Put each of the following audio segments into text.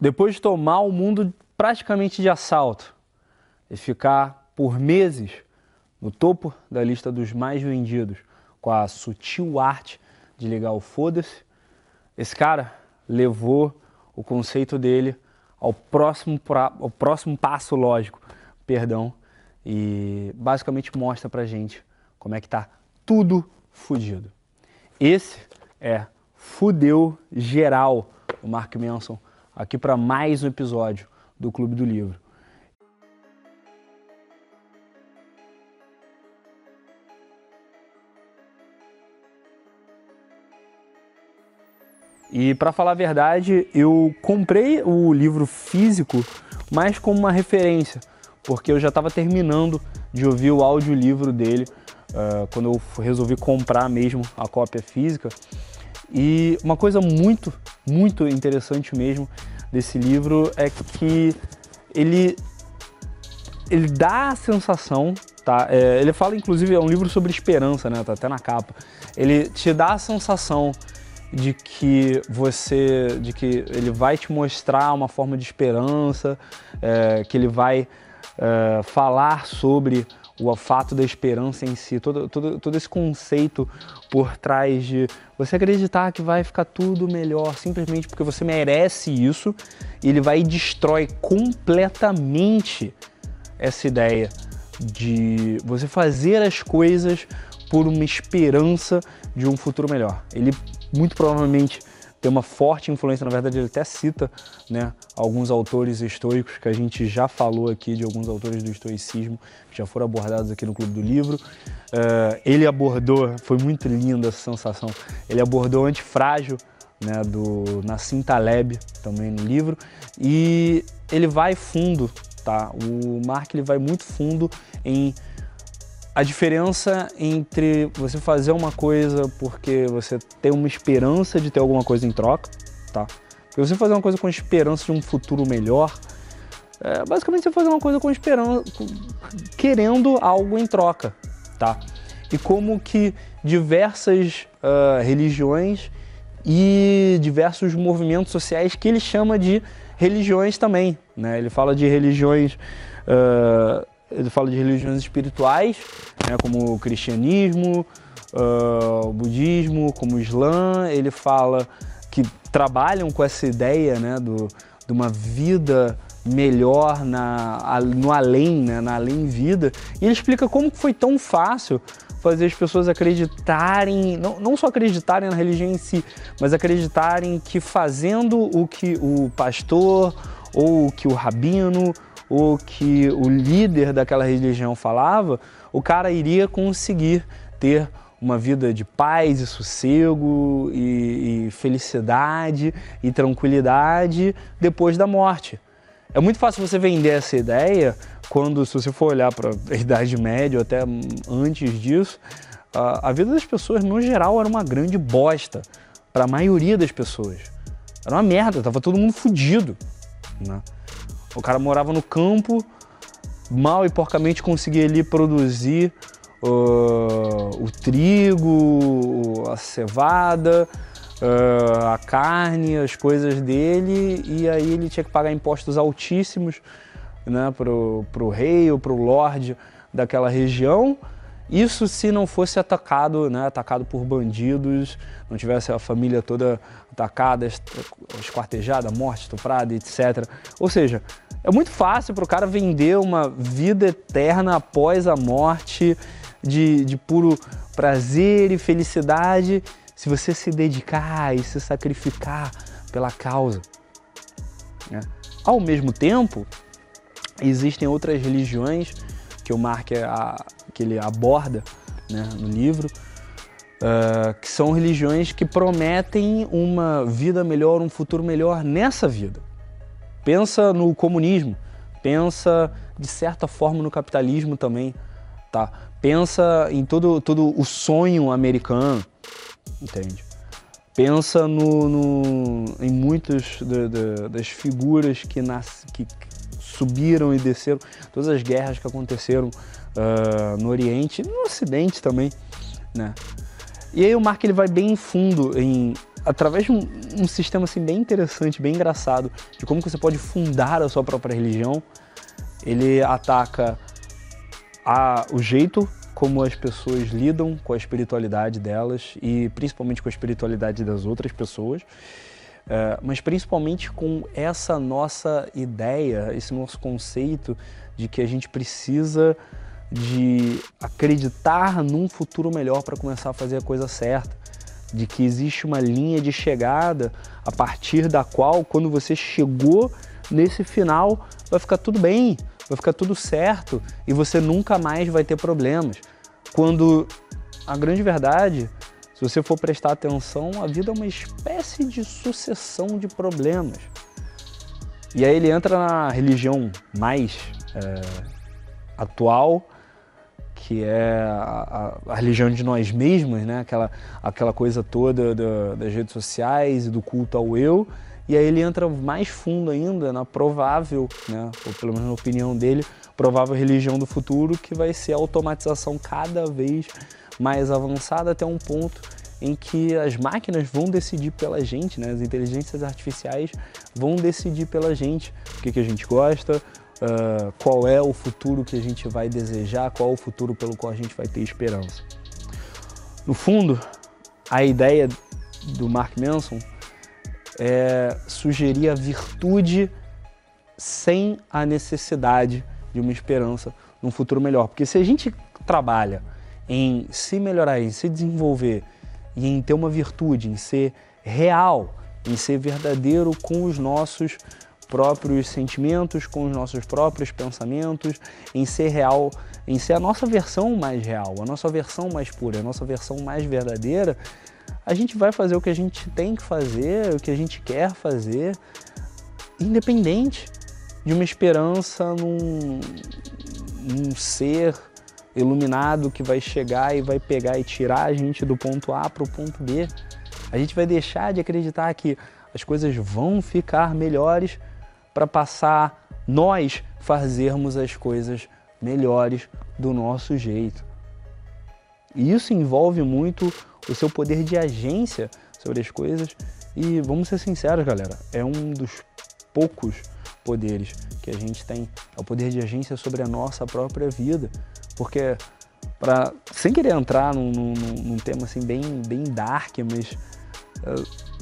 depois de tomar o mundo praticamente de assalto e ficar por meses no topo da lista dos mais vendidos com a sutil arte de ligar o foda-se, esse cara levou o conceito dele ao próximo, ao próximo passo lógico, perdão, e basicamente mostra pra gente como é que tá tudo fudido. Esse é Fudeu Geral, o Mark Manson, aqui para mais um episódio do Clube do Livro. E para falar a verdade, eu comprei o livro físico mais como uma referência, porque eu já estava terminando de ouvir o audiolivro dele uh, quando eu resolvi comprar mesmo a cópia física. E uma coisa muito, muito interessante mesmo desse livro é que ele, ele dá a sensação, tá? É, ele fala, inclusive, é um livro sobre esperança, né? Tá até na capa. Ele te dá a sensação de que você, de que ele vai te mostrar uma forma de esperança, é, que ele vai é, falar sobre o fato da esperança em si, todo, todo, todo esse conceito por trás de você acreditar que vai ficar tudo melhor simplesmente porque você merece isso, ele vai e destrói completamente essa ideia de você fazer as coisas por uma esperança de um futuro melhor. Ele muito provavelmente tem uma forte influência, na verdade ele até cita né, alguns autores estoicos que a gente já falou aqui, de alguns autores do estoicismo, que já foram abordados aqui no Clube do Livro. Uh, ele abordou, foi muito linda essa sensação, ele abordou o antifrágil né, do Nassim Taleb, também no livro, e ele vai fundo, tá? O Mark ele vai muito fundo em a diferença entre você fazer uma coisa porque você tem uma esperança de ter alguma coisa em troca, tá? Você fazer uma coisa com esperança de um futuro melhor, é, basicamente você fazer uma coisa com esperança, querendo algo em troca, tá? E como que diversas uh, religiões e diversos movimentos sociais que ele chama de religiões também, né? Ele fala de religiões uh, ele fala de religiões espirituais, né, como o cristianismo, uh, o budismo, como o islã. Ele fala que trabalham com essa ideia né, do, de uma vida melhor na, no além, né, na além-vida. E ele explica como foi tão fácil fazer as pessoas acreditarem, não, não só acreditarem na religião em si, mas acreditarem que fazendo o que o pastor ou que o rabino o que o líder daquela religião falava, o cara iria conseguir ter uma vida de paz e sossego e, e, felicidade e tranquilidade depois da morte. É muito fácil você vender essa ideia quando, se você for olhar para a Idade Média ou até antes disso, a, a vida das pessoas no geral era uma grande bosta para a maioria das pessoas. Era uma merda, tava todo mundo fudido. Né? O cara morava no campo, mal e porcamente conseguia ali produzir uh, o trigo, a cevada, uh, a carne, as coisas dele, e aí ele tinha que pagar impostos altíssimos né, pro, pro rei ou pro lord daquela região. Isso se não fosse atacado, né, atacado por bandidos, não tivesse a família toda atacada, esquartejada, morte, estuprada, etc. Ou seja, é muito fácil para o cara vender uma vida eterna após a morte, de, de puro prazer e felicidade, se você se dedicar e se sacrificar pela causa. Né? Ao mesmo tempo, existem outras religiões que o Mark que ele aborda né, no livro, uh, que são religiões que prometem uma vida melhor, um futuro melhor nessa vida. Pensa no comunismo, pensa de certa forma no capitalismo também, tá? Pensa em todo, todo o sonho americano, entende? Pensa no, no em muitas das figuras que, nas, que subiram e desceram, todas as guerras que aconteceram uh, no Oriente no Ocidente também, né? E aí o Mark ele vai bem fundo em através de um, um, sistema assim bem interessante, bem engraçado, de como você pode fundar a sua própria religião, ele ataca a, o jeito como as pessoas lidam com a espiritualidade delas e principalmente com a espiritualidade das outras pessoas, é, mas principalmente com essa nossa ideia, esse nosso conceito de que a gente precisa de acreditar num futuro melhor para começar a fazer a coisa certa, de que existe uma linha de chegada a partir da qual, quando você chegou nesse final, vai ficar tudo bem, vai ficar tudo certo e você nunca mais vai ter problemas. Quando a grande verdade, se você for prestar atenção, a vida é uma espécie de sucessão de problemas. E aí ele entra na religião mais é, atual, que é a, a, a, religião de nós mesmos, né? aquela, aquela coisa toda da, das redes sociais e do culto ao eu. E aí ele entra mais fundo ainda na provável, né? ou pelo menos na opinião dele, provável religião do futuro, que vai ser a automatização cada vez mais avançada até um ponto em que as máquinas vão decidir pela gente, né? as inteligências artificiais vão decidir pela gente o que, que a gente gosta, uh, qual é o futuro que a gente vai desejar, qual é o futuro pelo qual a gente vai ter esperança. No fundo, a ideia do Mark Manson é sugerir a virtude sem a necessidade de uma esperança num futuro melhor. Porque se a gente trabalha em se melhorar, em se desenvolver e em ter uma virtude, em ser real, em ser verdadeiro com os nossos próprios sentimentos, com os nossos próprios pensamentos, em ser real, em ser a nossa versão mais real, a nossa versão mais pura, a nossa versão mais verdadeira, a gente vai fazer o que a gente tem que fazer, o que a gente quer fazer, independente de uma esperança num, num ser iluminado que vai chegar e vai pegar e tirar a gente do ponto A para o ponto B. A gente vai deixar de acreditar que as coisas vão ficar melhores para passar nós fazermos as coisas melhores do nosso jeito. E isso envolve muito o seu poder de agência sobre as coisas. E vamos ser sinceros, galera, é um dos poucos poderes que a gente tem, é o poder de agência sobre a nossa própria vida, porque para sem querer entrar num, num, num, tema assim bem bem dark, mas uh,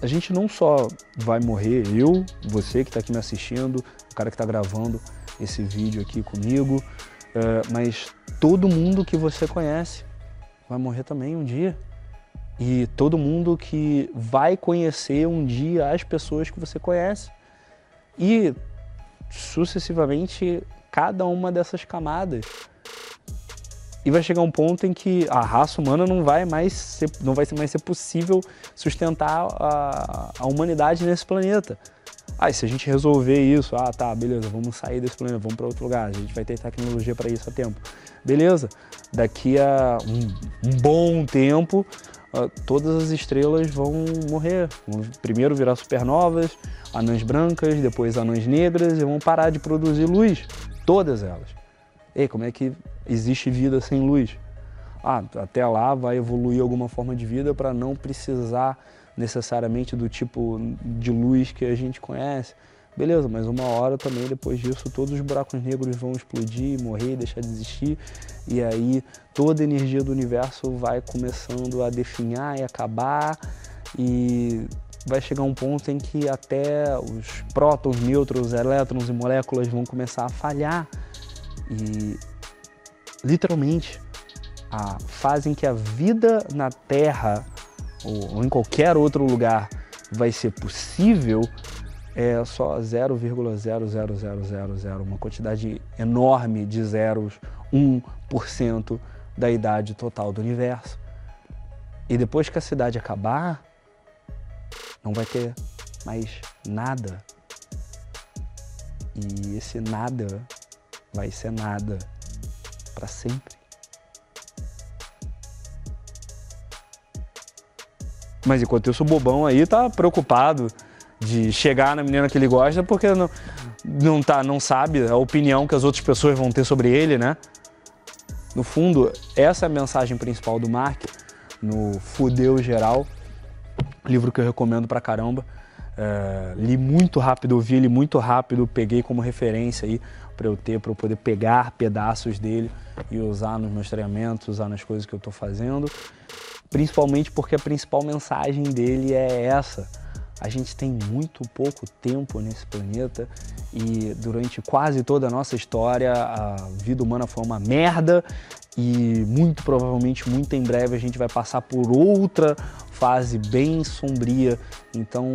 a gente não só vai morrer, eu, você que está aqui me assistindo, o cara que está gravando esse vídeo aqui comigo, é, mas todo mundo que você conhece vai morrer também um dia. E todo mundo que vai conhecer um dia as pessoas que você conhece. E sucessivamente cada uma dessas camadas e vai chegar um ponto em que a raça humana não vai mais ser, não vai mais ser possível sustentar a, a humanidade nesse planeta. Ah, se a gente resolver isso, ah, tá, beleza, vamos sair desse planeta, vamos para outro lugar, a gente vai ter tecnologia para isso a tempo. Beleza, daqui a um, um bom tempo, uh, todas as estrelas vão morrer. Vão primeiro virar supernovas, anãs brancas, depois anãs negras e vão parar de produzir luz, todas elas. Ei, como é que existe vida sem luz? Ah, até lá vai evoluir alguma forma de vida para não precisar necessariamente do tipo de luz que a gente conhece. Beleza, mas uma hora também depois disso todos os buracos negros vão explodir, morrer, deixar de existir e aí toda a energia do universo vai começando a definhar e acabar e vai chegar um ponto em que até os prótons, nêutrons, elétrons e moléculas vão começar a falhar e literalmente a fase em que a vida na Terra ou, ou em qualquer outro lugar vai ser possível é só 0,00000, uma quantidade enorme de zeros, 1% da idade total do universo. E depois que a cidade acabar, não vai ter mais nada. E esse nada vai ser nada para sempre. Mas enquanto isso, o bobão aí tá preocupado de chegar na menina que ele gosta porque não, não, tá, não sabe a opinião que as outras pessoas vão ter sobre ele, né? No fundo, essa é a mensagem principal do Mark, no Fudeu Geral, livro que eu recomendo pra caramba. É, li muito rápido, ouvi ele muito rápido, peguei como referência aí para eu ter, para eu poder pegar pedaços dele e usar nos meus treinamentos, usar nas coisas que eu estou fazendo. Principalmente porque a principal mensagem dele é essa. A gente tem muito pouco tempo nesse planeta e durante quase toda a nossa história a vida humana foi uma merda e muito provavelmente muito em breve a gente vai passar por outra fase bem sombria. Então,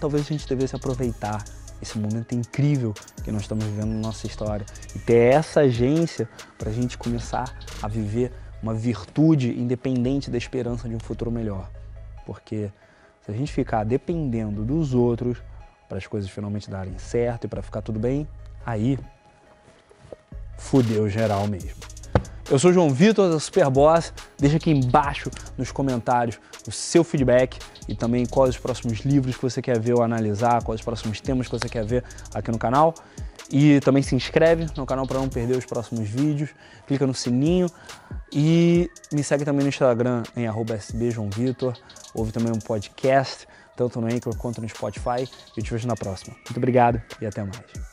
talvez a gente devesse aproveitar esse momento incrível que nós estamos vivendo na nossa história e ter essa agência para a gente começar a viver uma virtude independente da esperança de um futuro melhor. Porque se a gente ficar dependendo dos outros para as coisas finalmente darem certo e para ficar tudo bem, aí fudeu geral mesmo. Eu sou João Vitor da Superboss. Deixa aqui embaixo nos comentários o seu feedback e também quais os próximos livros que você quer ver ou analisar, quais os próximos temas que você quer ver aqui no canal. E também se inscreve no canal para não perder os próximos vídeos. Clica no sininho e me segue também no Instagram em @sbjoãovitor. Ouve também um podcast, tanto no Anchor quanto no Spotify. Eu te vejo na próxima. Muito obrigado e até mais.